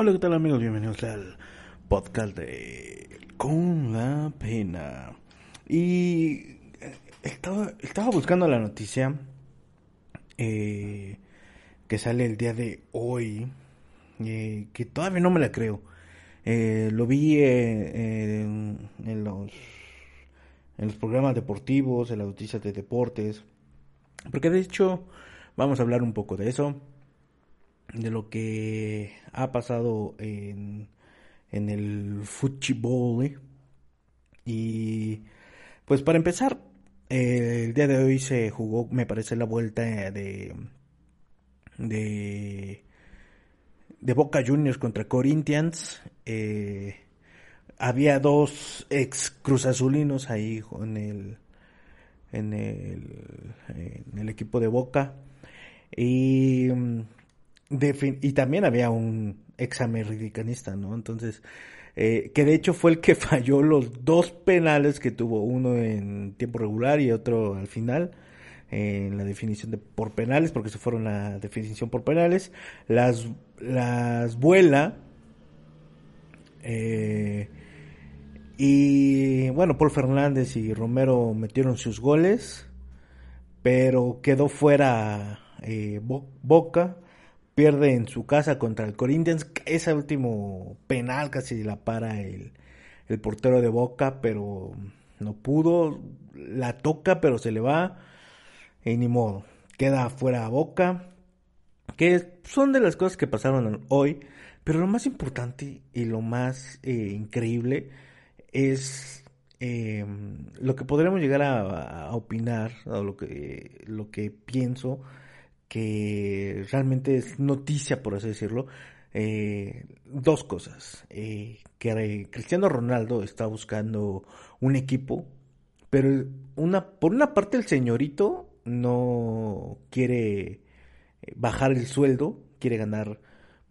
Hola, ¿qué tal amigos? Bienvenidos al podcast de Con la Pena. Y eh, estaba, buscando la noticia eh, que sale el día de hoy, eh, que todavía no me la creo. lo vi en, los, en los programas deportivos, en las noticias de deportes, porque de hecho vamos a hablar un poco de eso de lo que ha pasado en, en el fútbol. ¿eh? Y pues para empezar, el día de hoy se jugó, me parece, la vuelta de, de, de Boca Juniors contra Corinthians. Eh, había dos ex cruzazulinos ahí en el, en el, en el equipo de Boca. Y y también había un examericanista, ¿no? Entonces, eh, que de hecho fue el que falló los dos penales que tuvo, uno en tiempo regular y otro al final, en la definición de por penales, porque se fueron la definición por penales, las, las vuela, eh, y bueno, Paul Fernández y Romero metieron sus goles, pero quedó fuera eh, Boca pierde en su casa contra el Corinthians. Ese último penal casi la para el, portero de Boca, pero no pudo. La toca, pero se le va. Y ni modo. Queda fuera a Boca. Que son de las cosas que pasaron hoy. Pero lo más importante y lo más eh, increíble es eh, lo que podremos llegar a, opinar, lo que, lo que pienso que realmente es noticia, por así decirlo, eh, dos cosas. Eh, que Cristiano Ronaldo está buscando un equipo, pero una, por una parte el señorito no quiere eh, bajar el sueldo, quiere ganar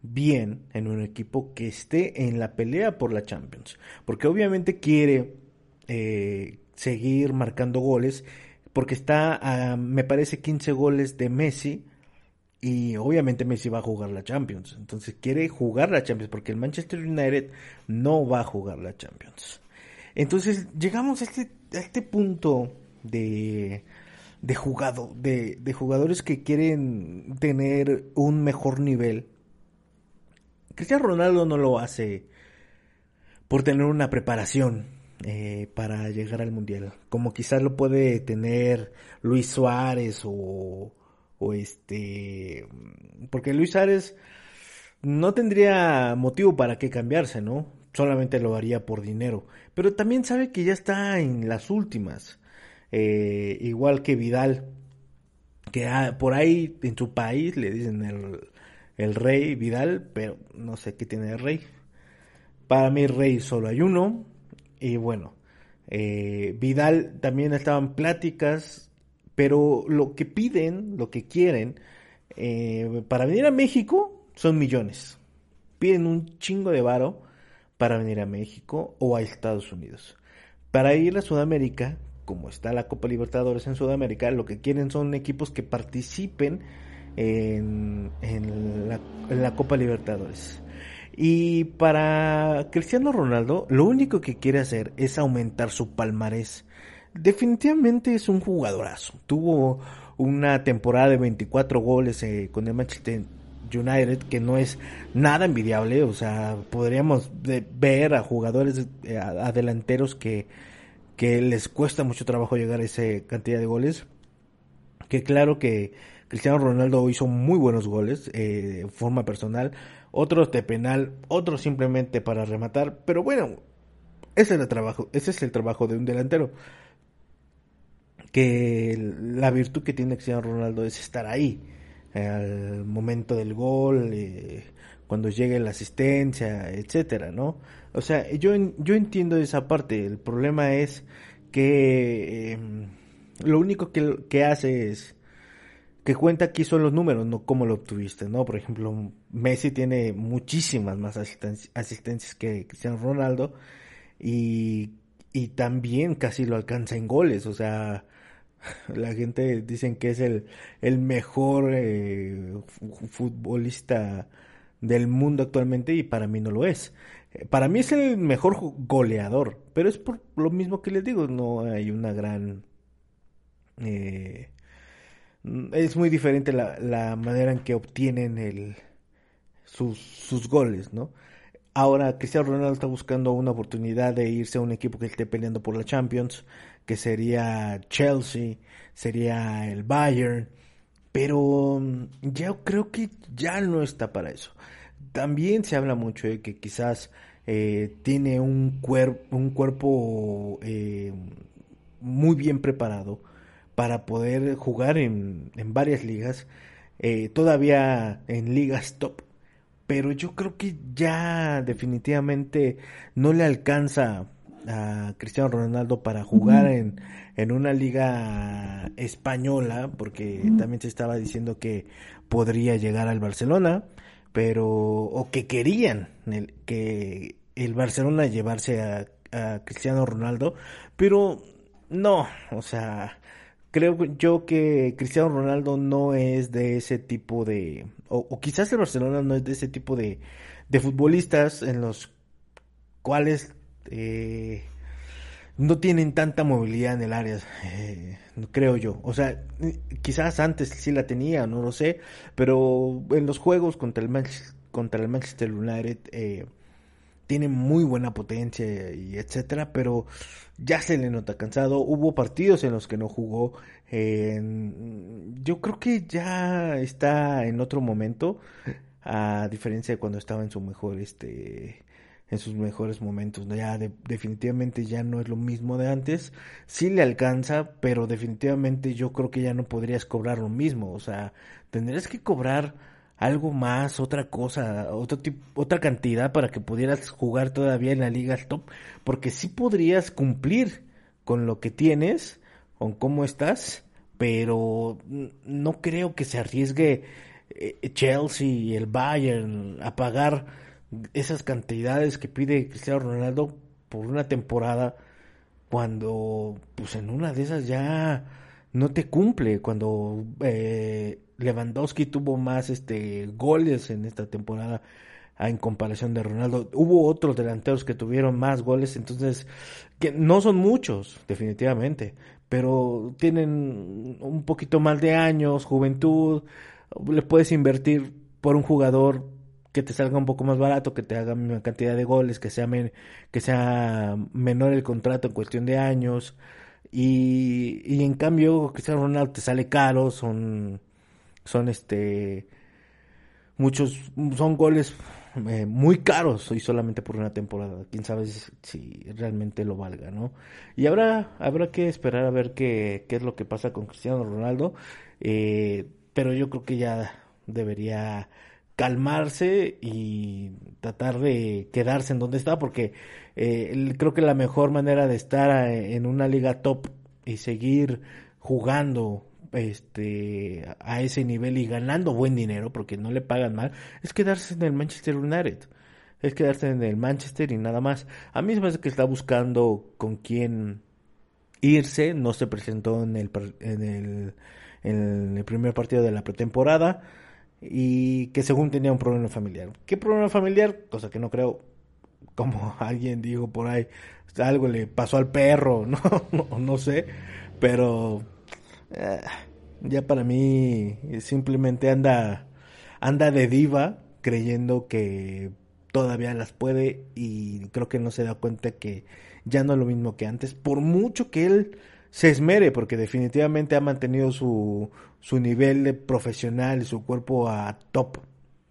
bien en un equipo que esté en la pelea por la Champions, porque obviamente quiere seguir marcando goles porque está a, me parece, 15 goles de Messi. Y obviamente Messi va a jugar la Champions. Entonces quiere jugar la Champions porque el Manchester United no va a jugar la Champions. Entonces llegamos a este, a este punto de, de, jugado, de, de jugadores que quieren tener un mejor nivel. Cristiano Ronaldo no lo hace por tener una preparación eh, para llegar al mundial, como quizás lo puede tener Luis Suárez o, este, porque Luis Suárez no tendría motivo para que cambiarse, ¿no? Solamente lo haría por dinero, pero también sabe que ya está en las últimas, eh, igual que Vidal, que por ahí en su país le dicen el, el rey Vidal, pero no sé qué tiene el rey. Para mí rey solo hay uno, y bueno, eh, Vidal también estaban pláticas, pero lo que piden, lo que quieren, eh, para venir a México son millones. Piden un chingo de varo para venir a México o a Estados Unidos. Para ir a Sudamérica, como está la Copa Libertadores en Sudamérica, lo que quieren son equipos que participen en, la, en la Copa Libertadores. Y para Cristiano Ronaldo, lo único que quiere hacer es aumentar su palmarés. Definitivamente es un jugadorazo. Tuvo una temporada de 24 goles eh, con el Manchester United, que no es nada envidiable. O sea, podríamos ver a jugadores eh, a, delanteros que, les cuesta mucho trabajo llegar a esa cantidad de goles. Que claro que Cristiano Ronaldo hizo muy buenos goles eh, de forma personal otros de penal, otros simplemente para rematar, pero bueno, ese es el trabajo, ese es el trabajo de un delantero. Que la virtud que tiene Cristiano Ronaldo es estar ahí al momento del gol, eh, cuando llegue la asistencia, etcétera, ¿no? O sea, yo yo entiendo esa parte. El problema es que em, lo único que, que hace es que cuenta aquí son los números, no cómo lo obtuviste, ¿no? Por ejemplo, Messi tiene muchísimas más asistencias que Cristiano Ronaldo y, y también casi lo alcanza en goles, o sea, la gente dicen que es el, el mejor eh, futbolista del mundo actualmente y para mí no lo es. Para mí es el mejor goleador, pero es por lo mismo que les digo, no hay una gran... Eh, es muy diferente la, la, manera en que obtienen el, sus, sus goles, ¿no? Ahora Cristiano Ronaldo está buscando una oportunidad de irse a un equipo que esté peleando por la Champions, que sería Chelsea, sería el Bayern, pero mm, yo creo que ya no está para eso. También se habla mucho de que quizás eh, tiene un, un cuerpo eh, muy bien preparado para poder jugar en, en varias ligas, eh, todavía en ligas top. Pero yo creo que ya definitivamente no le alcanza a Cristiano Ronaldo para jugar en, en una liga española, porque también se estaba diciendo que podría llegar al Barcelona, pero o que querían el, que el Barcelona llevarse a, a Cristiano Ronaldo, pero no, o sea, creo yo que Cristiano Ronaldo no es de ese tipo de, o, quizás el Barcelona no es de ese tipo de, de futbolistas en los cuales eh, no tienen tanta movilidad en el área, eh, creo yo. O sea, quizás antes sí la tenía, no lo sé, pero en los juegos contra el, contra el Manchester United eh, tiene muy buena potencia y etcétera, pero ya se le nota cansado. Hubo partidos en los que no jugó. yo creo que ya está en otro momento, a diferencia de cuando estaba en su mejor, este, en sus mejores momentos. Ya definitivamente ya no es lo mismo de antes. Sí le alcanza, pero definitivamente yo creo que ya no podrías cobrar lo mismo. O sea, tendrías que cobrar algo más, otra cosa, otro tipo, otra cantidad para que pudieras jugar todavía en la liga top, porque sí podrías cumplir con lo que tienes, con cómo estás, pero no creo que se arriesgue eh, Chelsea y el Bayern a pagar esas cantidades que pide Cristiano Ronaldo por una temporada cuando pues en una de esas ya no te cumple cuando eh, Lewandowski tuvo más este goles en esta temporada en comparación de Ronaldo. Hubo otros delanteros que tuvieron más goles, entonces que no son muchos, definitivamente, pero tienen un poquito más de años, juventud, le puedes invertir por un jugador que te salga un poco más barato, que te haga una cantidad de goles, que sea que sea menor el contrato en cuestión de años. Y, y en cambio, Cristiano Ronaldo te sale caro, son son este muchos son goles eh, muy caros y solamente por una temporada. Quién sabe si, realmente lo valga, ¿no? Y habrá, habrá que esperar a ver qué, qué es lo que pasa con Cristiano Ronaldo. Eh, pero yo creo que ya debería calmarse y tratar de quedarse en donde está, porque eh, creo que la mejor manera de estar en una liga top y seguir jugando este a ese nivel y ganando buen dinero porque no le pagan mal es quedarse en el Manchester United. Es quedarse en el Manchester y nada más. A mí me parece que está buscando con quién irse. No se presentó en el en el, en el primer partido de la pretemporada y que según tenía un problema familiar. Qué problema familiar cosa que no creo como alguien dijo por ahí algo le pasó al perro no no, sé pero eh, ya para mí simplemente anda, anda de diva creyendo que todavía las puede y creo que no se da cuenta que ya no es lo mismo que antes, por mucho que él se esmere, porque definitivamente ha mantenido su, su nivel de profesional y su cuerpo a top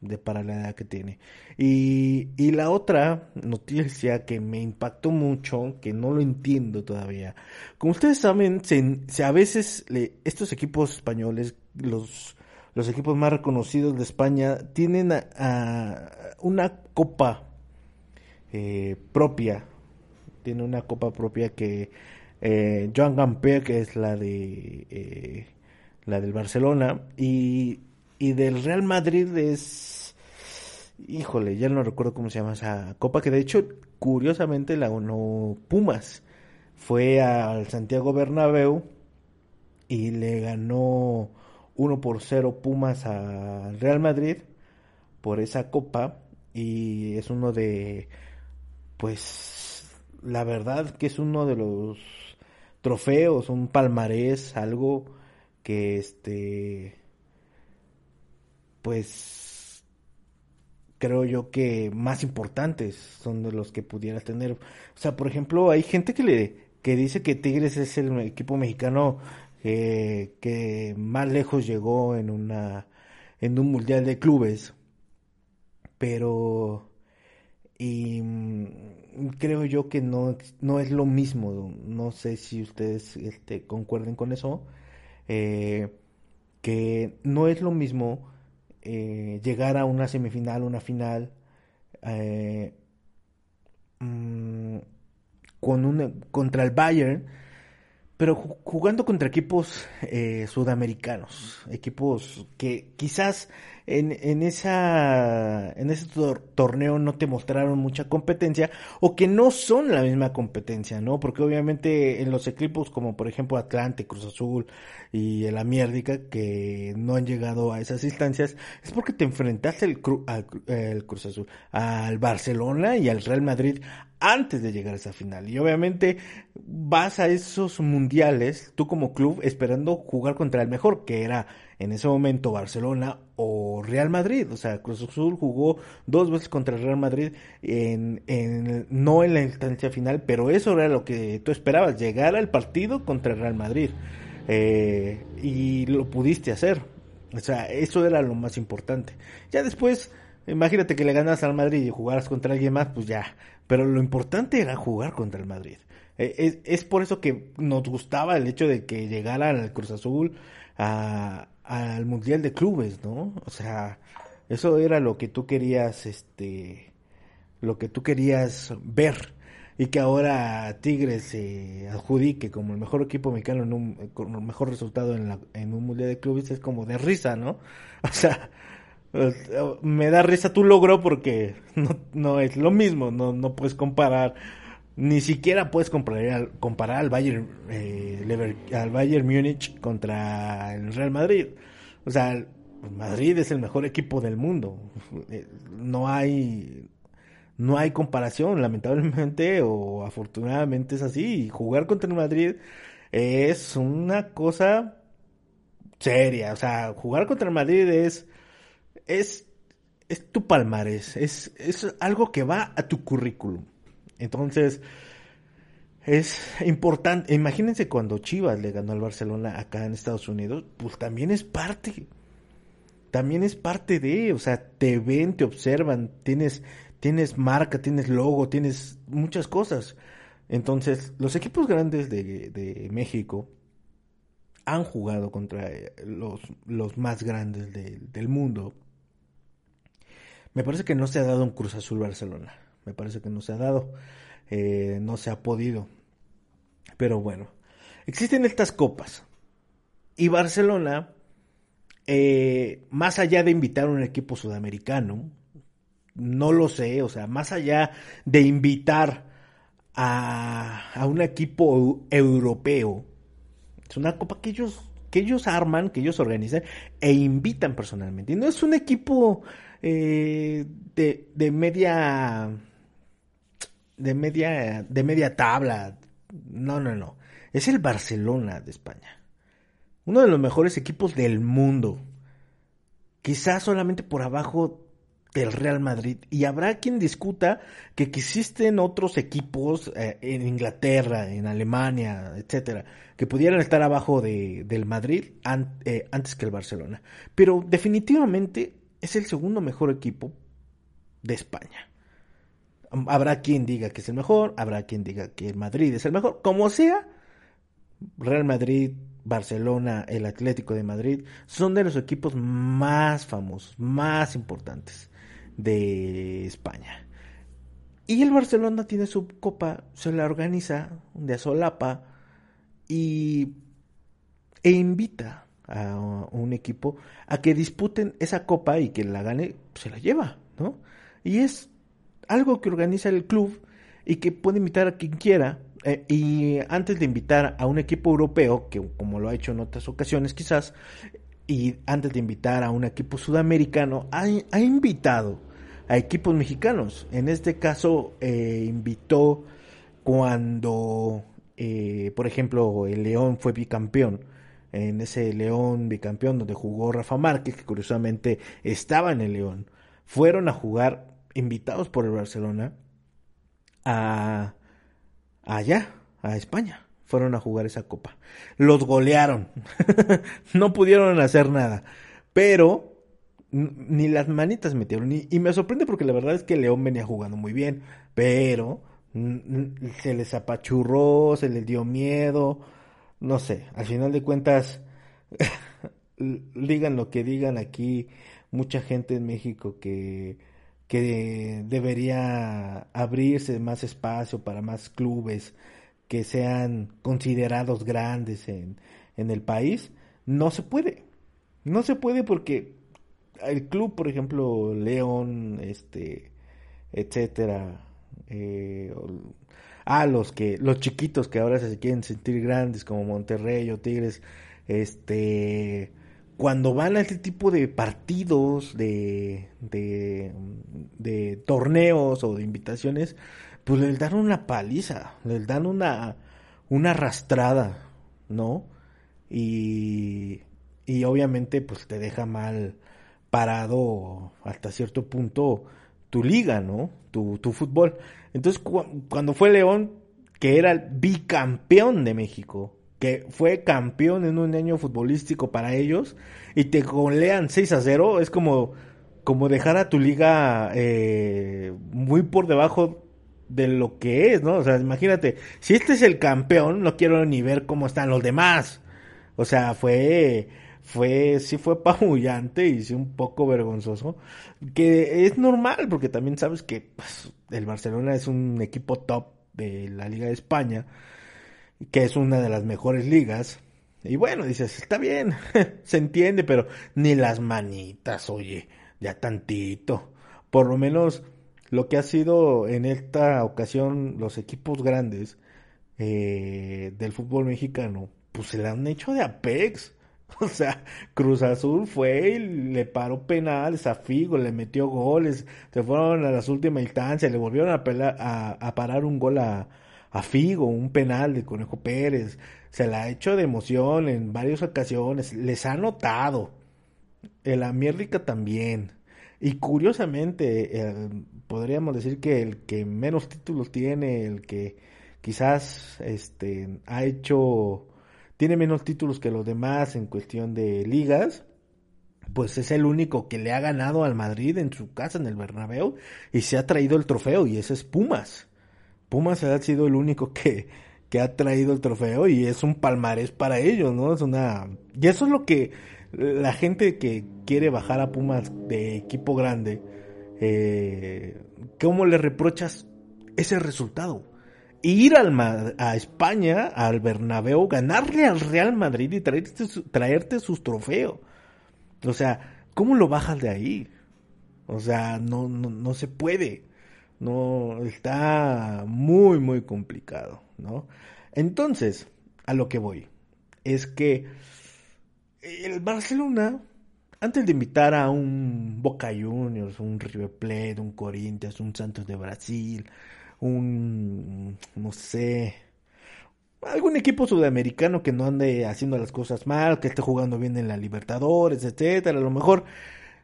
de para la edad que tiene. Y, y la otra noticia que me impactó mucho, que no lo entiendo todavía, como ustedes saben, se, a veces estos equipos españoles, los, los equipos más reconocidos de España, tienen una copa eh, propia, tiene una copa propia que eh, Joan Gamper, que es la de eh, la del Barcelona, y y del Real Madrid es híjole, ya no recuerdo cómo se llama esa copa, que de hecho, curiosamente, la ganó Pumas. Fue al Santiago Bernabéu y le ganó 1 por 0 Pumas al Real Madrid. por esa copa y es uno de, pues, la verdad que es uno de los trofeos, un palmarés, algo que este, pues, creo yo que más importantes son de los que pudiera tener. O sea, por ejemplo, hay gente que le que dice que Tigres es el equipo mexicano que más lejos llegó en una en un mundial de clubes pero y mm, creo yo que no, no es lo mismo no sé si ustedes este, concuerden con eso eh, que no es lo mismo eh, llegar a una semifinal una final eh, mm, con un, contra el Bayern pero jugando contra equipos eh, sudamericanos, equipos que quizás en, en, esa, en ese torneo no te mostraron mucha competencia o que no son la misma competencia, ¿no? Porque obviamente en los equipos como por ejemplo Atlante, Cruz Azul y el Amiérdica que no han llegado a esas instancias es porque te enfrentaste el, al, el Cruz Azul, al Barcelona y al Real Madrid antes de llegar a esa final. Y obviamente vas a esos mundiales, tú como club, esperando jugar contra el mejor, que era en ese momento Barcelona o Real Madrid. O sea, Cruz Azul jugó dos veces contra Real Madrid, en, en, no en la instancia final, pero eso era lo que tú esperabas, llegar al partido contra Real Madrid. Eh, y lo pudiste hacer. O sea, eso era lo más importante. Ya después, imagínate que le ganas al Madrid y jugaras contra alguien más, pues ya. Pero lo importante era jugar contra el Madrid. Eh, es, es, por eso que nos gustaba el hecho de que llegara el Cruz Azul a, al Mundial de Clubes, ¿no? O sea, eso era lo que tú querías, este, lo que tú querías ver y que ahora Tigres se adjudique como el mejor equipo mexicano en un, con el mejor resultado en, la, en un Mundial de Clubes es como de risa, ¿no? O sea, me da risa tu logro porque no, no es lo mismo, no, no puedes comparar ni siquiera puedes comparar al, comparar al Bayern eh, al Bayern Múnich contra el Real Madrid. O sea, Madrid es el mejor equipo del mundo. Eh, no hay no hay comparación, lamentablemente o afortunadamente es así. Jugar contra el Madrid es una cosa seria. O sea, jugar contra el Madrid es es es tu palmarés, es es algo que va a tu currículum. Entonces, es importante. Imagínense cuando Chivas le ganó al Barcelona acá en Estados Unidos, pues también es parte. También es parte de, o sea, te ven, te observan, tienes, tienes marca, tienes logo, tienes muchas cosas. Entonces, los equipos grandes de, de México han jugado contra eh, los, los más grandes del mundo. Me parece que no se ha dado un Cruz Azul Barcelona me parece que no se ha dado, eh, no se ha podido. Pero bueno, existen estas copas. Y Barcelona, eh, más allá de invitar a un equipo sudamericano, no lo sé, o sea, más allá de invitar a, a un equipo europeo, es una copa que ellos, que ellos arman, que ellos organizan e invitan personalmente. Y no es un equipo eh, de, de media de media, de media tabla. No, no, no. Es el Barcelona de España. Uno de los mejores equipos del mundo. Quizás solamente por abajo del Real Madrid. Y habrá quien discuta que existen otros equipos eh, en Inglaterra, en Alemania, etcétera, que pudieran estar abajo de, del Madrid eh, antes que el Barcelona. Pero definitivamente es el segundo mejor equipo de España. Habrá quien diga que es el mejor, habrá quien diga que el Madrid es el mejor. Como sea, Real Madrid, Barcelona, el Atlético de Madrid son de los equipos más famosos, más importantes de España. Y el Barcelona tiene su copa, se la organiza de solapa y e invita a un equipo a que disputen esa copa y que la gane se la lleva, ¿no? Y es algo que organiza el club y que puede invitar a quien quiera. Eh, y antes de invitar a un equipo europeo, que como lo ha hecho en otras ocasiones quizás, y antes de invitar a un equipo sudamericano, ha, invitado a equipos mexicanos. En este caso, eh, invitó cuando, eh, por ejemplo, el León fue bicampeón. En ese León bicampeón donde jugó Rafa Márquez, que curiosamente estaba en el León, fueron a jugar invitados por el Barcelona a allá, a España fueron a jugar esa copa. Los golearon. no pudieron hacer nada. Pero ni las manitas metieron. Y, me sorprende porque la verdad es que León venía jugando muy bien. Pero se les apachurró, se les dio miedo. No sé, al final de cuentas, digan lo que digan aquí, mucha gente en México que, que debería abrirse más espacio para más clubes que sean considerados grandes en, en el país, no se puede. No se puede porque el club, por ejemplo, León, este, etcétera, eh, a los que, los chiquitos que ahora se quieren sentir grandes como Monterrey o Tigres, este, cuando van a este tipo de partidos, de, de, de torneos o de invitaciones, pues les dan una paliza, les dan una, una arrastrada, ¿no? Y, y obviamente pues te deja mal parado hasta cierto punto tu liga, ¿no? Tu, tu fútbol. Entonces cuando fue León, que era el bicampeón de México, que fue campeón en un año futbolístico para ellos, y te golean 6 a 0, es como, como dejar a tu liga eh, muy por debajo de lo que es, ¿no? O sea, imagínate, si este es el campeón, no quiero ni ver cómo están los demás. O sea, fue, fue, sí fue pabullante y sí un poco vergonzoso. Que es normal, porque también sabes que pues, el Barcelona es un equipo top de la Liga de España, que es una de las mejores ligas. Y bueno, dices, está bien, se entiende, pero ni las manitas, oye, ya tantito. Por lo menos lo que ha sido en esta ocasión los equipos grandes eh, del fútbol mexicano, pues se le han hecho de Apex. O sea, Cruz Azul fue y le paró penales a Figo, le metió goles, se fueron a las últimas instancias, le volvieron a, parar un gol a, a, Figo, un penal de Conejo Pérez. Se la ha hecho de emoción en varias ocasiones, les ha notado. El América también. Y curiosamente, podríamos decir que el que menos títulos tiene, el que quizás este, ha hecho, tiene menos títulos que los demás en cuestión de ligas, pues es el único que le ha ganado al Madrid en su casa, en el Bernabéu, y se ha traído el trofeo, y ese es Pumas. Pumas ha sido el único que, que ha traído el trofeo y es un palmarés para ellos, ¿no? Es una... Y eso es lo que la gente que quiere bajar a Pumas de equipo grande, eh, ¿cómo le reprochas ese resultado? Ir al, a España, al Bernabéu, ganarle al Real Madrid y traerte, traerte sus trofeos. O sea, ¿cómo lo bajas de ahí? O sea, no, no, no se puede. No, está muy, muy complicado, ¿no? Entonces, a lo que voy, es que el Barcelona, antes de invitar a un Boca Juniors, un River Plate, un Corinthians, un Santos de Brasil, un, no sé, algún equipo sudamericano que no ande haciendo las cosas mal, que esté jugando bien en la Libertadores, etcétera, a lo mejor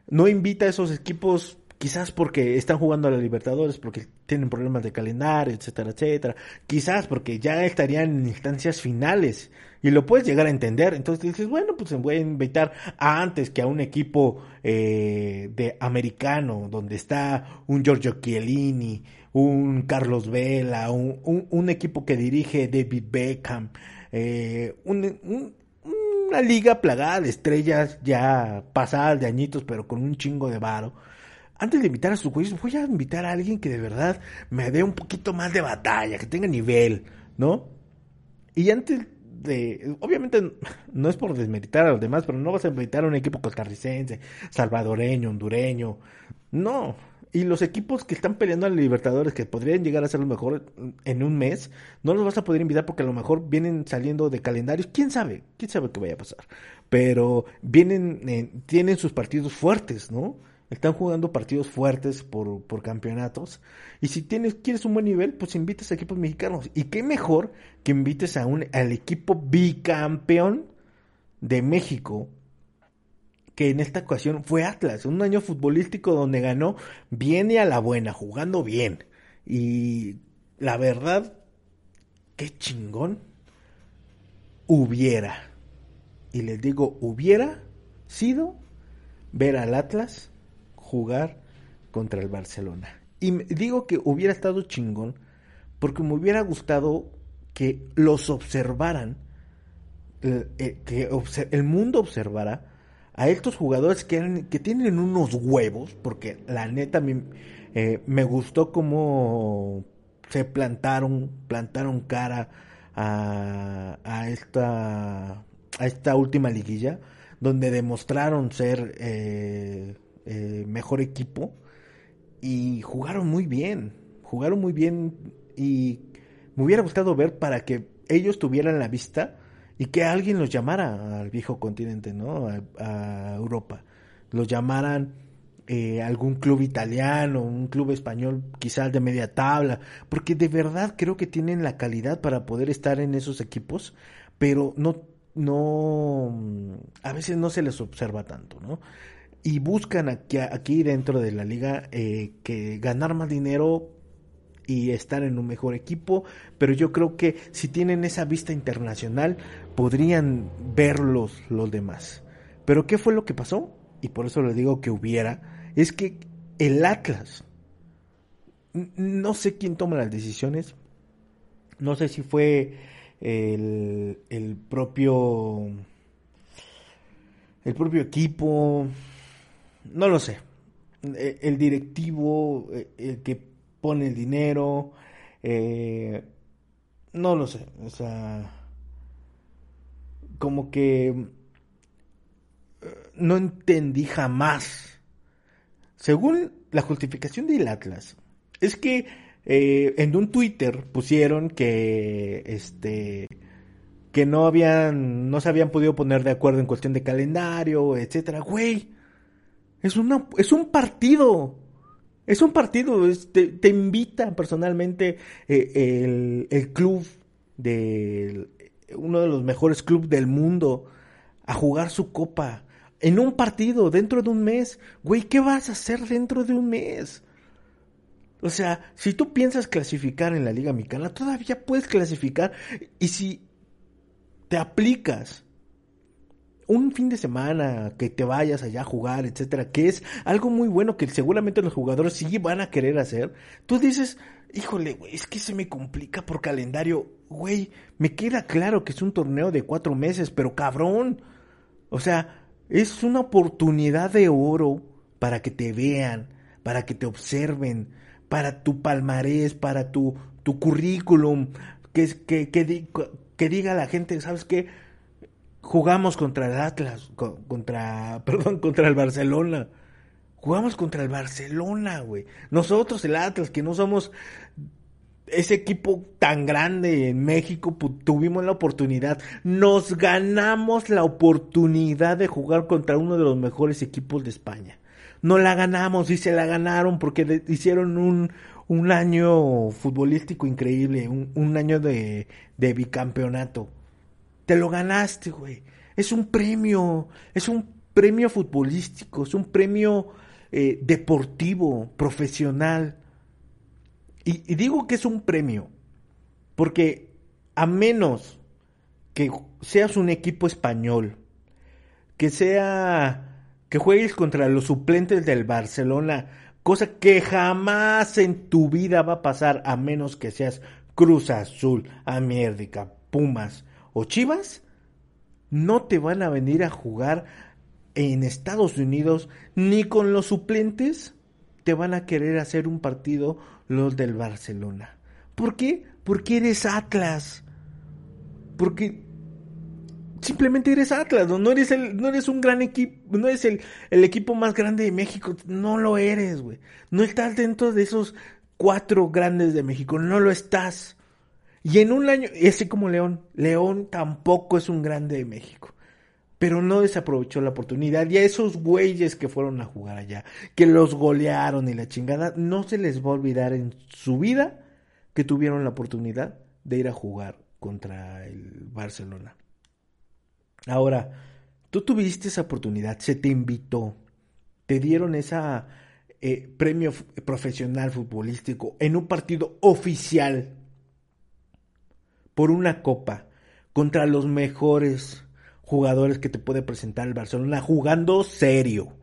no invita a esos equipos quizás porque están jugando a la Libertadores, porque tienen problemas de calendario, etcétera, etcétera, quizás porque ya estarían en instancias finales y lo puedes llegar a entender, entonces dices, bueno, pues se voy a invitar a antes que a un equipo eh, de americano, donde está un Giorgio Chiellini, un Carlos Vela, un, un, equipo que dirige David Beckham, eh, una liga plagada de estrellas ya pasadas de añitos, pero con un chingo de varo antes de invitar a su juicio, voy a invitar a alguien que de verdad me dé un poquito más de batalla, que tenga nivel, ¿no? Y antes de, obviamente no es por desmeritar a los demás, pero no vas a invitar a un equipo costarricense, salvadoreño, hondureño, no. Y los equipos que están peleando a Libertadores, que podrían llegar a ser los mejores en un mes, no los vas a poder invitar porque a lo mejor vienen saliendo de calendarios. ¿Quién sabe? ¿Quién sabe qué vaya a pasar? pero vienen, eh, tienen sus partidos fuertes, ¿no? Están jugando partidos fuertes por, por campeonatos. Y si tienes, quieres un buen nivel, pues invites a equipos mexicanos. Y qué mejor que invites a un, al equipo bicampeón de México, que en esta ocasión fue Atlas. Un año futbolístico donde ganó bien y a la buena, jugando bien. Y la verdad, qué chingón hubiera. Y les digo, hubiera sido ver al Atlas jugar contra el Barcelona. Y digo que hubiera estado chingón porque me hubiera gustado que los observaran, eh, que el mundo observara a estos jugadores que, que tienen unos huevos, porque la neta me, eh, me gustó cómo se plantaron, plantaron cara a, a, esta, a esta última liguilla, donde demostraron ser eh, eh, mejor equipo y jugaron muy bien, jugaron muy bien y me hubiera gustado ver para que ellos tuvieran la vista y que alguien los llamara al viejo continente, ¿no? A, Europa, los llamaran eh, algún club italiano, un club español quizás de media tabla, porque de verdad creo que tienen la calidad para poder estar en esos equipos, pero no, no, a veces no se les observa tanto, ¿no? y buscan aquí, aquí dentro de la liga eh, que ganar más dinero y estar en un mejor equipo, pero yo creo que si tienen esa vista internacional podrían verlos los demás. Pero ¿qué fue lo que pasó? Y por eso le digo que hubiera, es que el Atlas, no sé quién toma las decisiones, no sé si fue el, el propio el propio equipo, no lo sé. E, el directivo, e, el que pone el dinero, eh, no lo sé. O sea, como que eh, no entendí jamás. Según la justificación del Atlas, es que eh, en un Twitter pusieron que este que no habían no se habían podido poner de acuerdo en cuestión de calendario, etcétera. Güey, es, una, es un partido. Es un partido. te, invita personalmente eh, el, club de uno de los mejores clubes del mundo a jugar su copa en un partido dentro de un mes. Güey, ¿qué vas a hacer dentro de un mes? O sea, si tú piensas clasificar en la Liga Mexicana, todavía puedes clasificar. Y si te aplicas un fin de semana, que te vayas allá a jugar, etcétera, que es algo muy bueno que seguramente los jugadores sí van a querer hacer, tú dices, híjole, güey, es que se me complica por calendario, güey, me queda claro que es un torneo de cuatro meses, pero cabrón, o sea, es una oportunidad de oro para que te vean, para que te observen, para tu palmarés, para tu, tu currículum, que, que, que, que diga la gente, ¿sabes qué? Jugamos contra el Atlas, contra, perdón, contra el Barcelona. Jugamos contra el Barcelona, güey. Nosotros, el Atlas, que no somos ese equipo tan grande en México, tuvimos la oportunidad, nos ganamos la oportunidad de jugar contra uno de los mejores equipos de España. No la ganamos y se la ganaron porque hicieron un, un año futbolístico increíble, un, un año de, de bicampeonato. Te lo ganaste, güey. Es un premio, es un premio futbolístico, es un premio eh, deportivo, profesional. Y, y digo que es un premio, porque a menos que seas un equipo español, que sea que juegues contra los suplentes del Barcelona, cosa que jamás en tu vida va a pasar a menos que seas Cruz Azul, América, Pumas, o Chivas no te van a venir a jugar en Estados Unidos ni con los suplentes te van a querer hacer un partido los del Barcelona. ¿Por qué? Porque eres Atlas. Porque simplemente eres Atlas, no, eres el, no eres un gran equipo, no eres el, el equipo más grande de México, no lo eres, güey. No estás dentro de esos cuatro grandes de México, no lo estás. Y en un año, y así como León, León tampoco es un grande de México. pero no desaprovechó la oportunidad. Y a esos güeyes que fueron a jugar allá, que los golearon y la chingada, no se les va a olvidar en su vida que tuvieron la oportunidad de ir a jugar contra el Barcelona. Ahora, tú tuviste esa oportunidad, se te invitó, te dieron esa eh, premio profesional futbolístico en un partido oficial por una copa contra los mejores jugadores que te puede presentar el Barcelona jugando serio.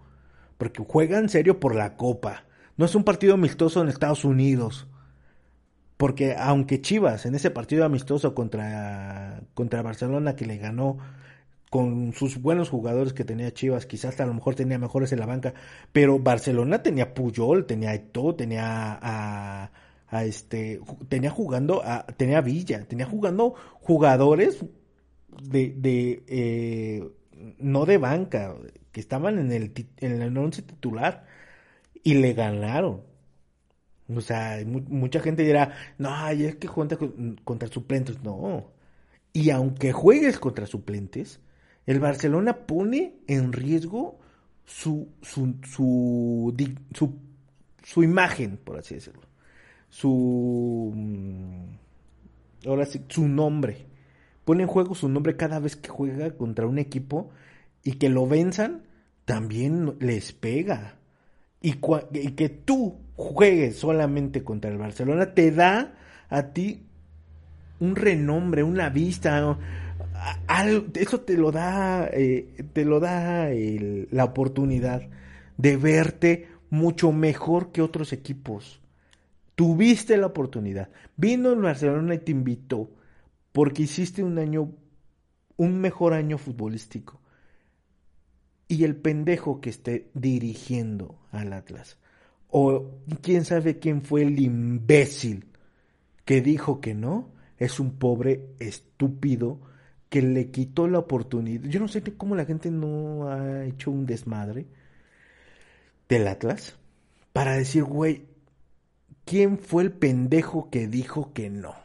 Porque juegan serio por la copa. No es un partido amistoso en Estados Unidos. Porque aunque Chivas en ese partido amistoso contra, contra Barcelona que le ganó con sus buenos jugadores que tenía Chivas, quizás a lo mejor tenía mejores en la banca, pero Barcelona tenía Puyol, tenía Eto, tenía a, a este, tenía jugando, tenía Villa, tenía jugando jugadores de, eh, no de banca, que estaban en el, en el once titular y le ganaron. O sea, mucha gente dirá, no, es que juega contra suplentes. No. Y aunque juegues contra suplentes, el Barcelona pone en riesgo su, su, su, su imagen, por así decirlo. Su. Mm, ahora sí, su nombre pone en juego su nombre cada vez que juega contra un equipo y que lo venzan, también les pega. Y, que tú juegues solamente contra el Barcelona te da a ti un renombre, una vista, eso te lo da, eh, te lo da la oportunidad de verte mucho mejor que otros equipos. Tuviste la oportunidad. Vino el Barcelona y te invitó porque hiciste un año, un mejor año futbolístico. Y el pendejo que esté dirigiendo al Atlas, o quién sabe quién fue el imbécil que dijo que no, es un pobre estúpido que le quitó la oportunidad. Yo no sé cómo la gente no ha hecho un desmadre del Atlas para decir, güey, ¿quién fue el pendejo que dijo que no?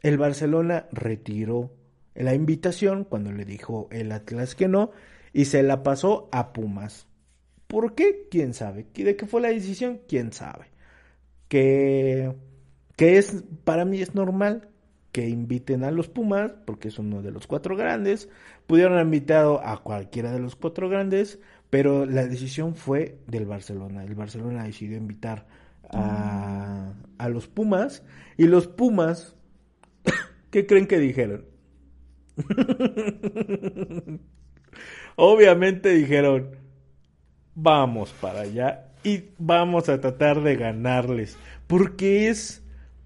El Barcelona retiró la invitación cuando le dijo el Atlas que no y se la pasó a Pumas. ¿Por qué? ¿Quién sabe? ¿De qué fue la decisión? ¿Quién sabe? Que, que es, para mí es normal que inviten a los Pumas, porque es uno de los cuatro grandes. Pudieron haber invitado a cualquiera de los cuatro grandes, pero la decisión fue del Barcelona. El Barcelona decidió invitar a, a los Pumas y los Pumas ¿Qué creen que dijeron? Obviamente dijeron, vamos para allá y vamos a tratar de ganarles, porque es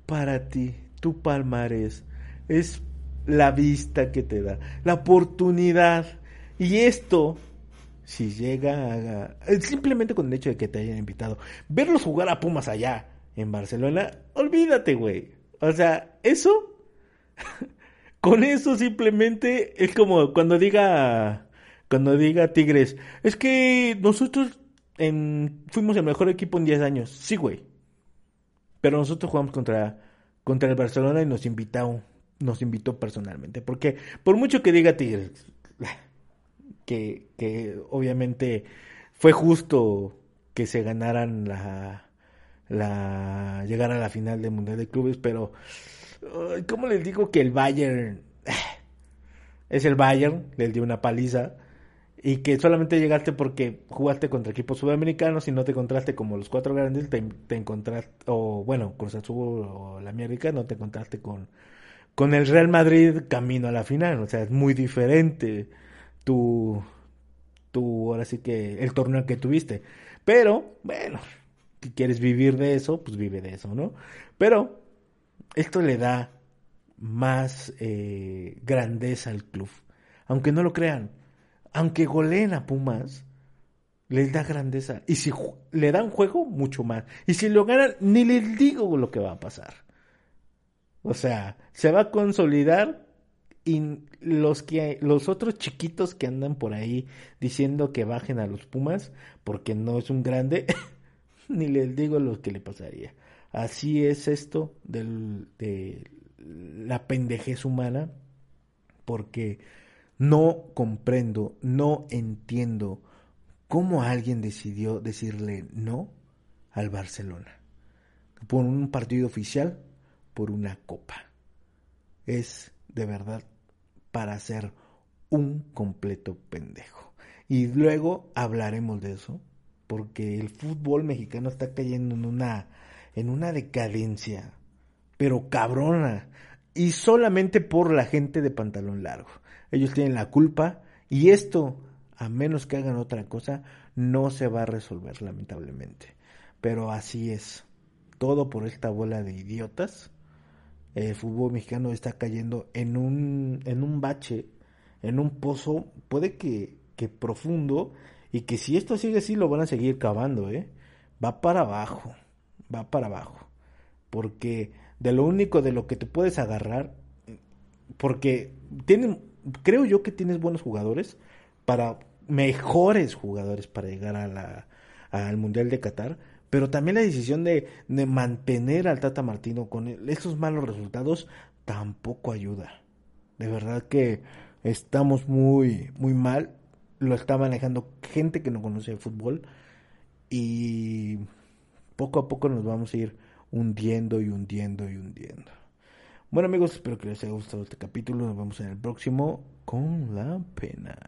para ti, tu palmarés, es la vista que te da, la oportunidad. Y esto, si llega a... Simplemente con el hecho de que te hayan invitado, verlos jugar a Pumas allá, en Barcelona, olvídate, güey. O sea, eso Con eso simplemente es como cuando diga cuando diga Tigres, es que nosotros fuimos el mejor equipo en 10 años. Sí, güey. Pero nosotros jugamos contra contra el Barcelona y nos invitó nos invitó personalmente, porque por mucho que diga Tigres que obviamente fue justo que se ganaran la la llegar a la final del Mundial de Clubes, pero ¿Cómo les digo que el Bayern es el Bayern? Les dio una paliza. Y que solamente llegaste porque jugaste contra equipos sudamericanos y no te encontraste como los cuatro grandes, te, encontraste, o bueno, con Azul o la América, no te encontraste con, con el Real Madrid camino a la final. O sea, es muy diferente tu, ahora sí que el torneo que tuviste. Pero, bueno, si quieres vivir de eso, pues vive de eso, ¿no? Pero esto le da más eh, grandeza al club. Aunque no lo crean, aunque goleen a Pumas, les da grandeza. Y si le dan juego, mucho más. Y si lo ganan, ni les digo lo que va a pasar. O sea, se va a consolidar y los que los otros chiquitos que andan por ahí diciendo que bajen a los Pumas porque no es un grande, ni les digo lo que le pasaría. Así es esto del, de la pendejez humana, porque No comprendo, no entiendo cómo alguien decidió decirle no al Barcelona. Por un partido oficial, por una copa. Es de verdad para ser un completo pendejo. Y luego hablaremos de eso, porque el fútbol mexicano está cayendo en una en una decadencia, pero cabrona, y solamente por la gente de pantalón largo. Ellos tienen la culpa y esto, a menos que hagan otra cosa, no se va a resolver lamentablemente. Pero así es. Todo por esta bola de idiotas. El fútbol mexicano está cayendo en un, en un bache, en un pozo, puede que, que profundo, y que si esto sigue así lo van a seguir cavando, ¿eh? Va para abajo va para abajo. Porque de lo único de lo que te puedes agarrar, porque tienen, creo yo que tienes buenos jugadores para mejores jugadores para llegar a la, al Mundial de Qatar, pero también la decisión de, de mantener al Tata Martino con esos malos resultados tampoco ayuda. De verdad que estamos muy, muy mal. Lo está manejando gente que no conoce el fútbol. Y poco a poco nos vamos a ir hundiendo y hundiendo y hundiendo. Bueno amigos, espero que les haya gustado este capítulo. Nos vemos en el próximo con la pena.